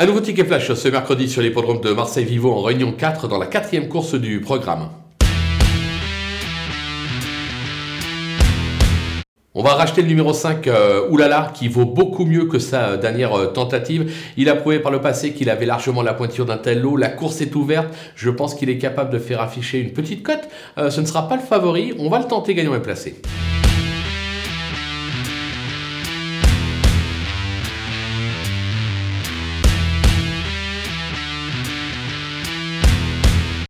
Un nouveau ticket flash ce mercredi sur l'hippodrome de Marseille-Vivo en réunion 4 dans la quatrième course du programme. On va racheter le numéro 5, euh, Oulala, qui vaut beaucoup mieux que sa euh, dernière euh, tentative. Il a prouvé par le passé qu'il avait largement la pointure d'un tel lot. La course est ouverte. Je pense qu'il est capable de faire afficher une petite cote. Euh, ce ne sera pas le favori. On va le tenter gagnant et placé.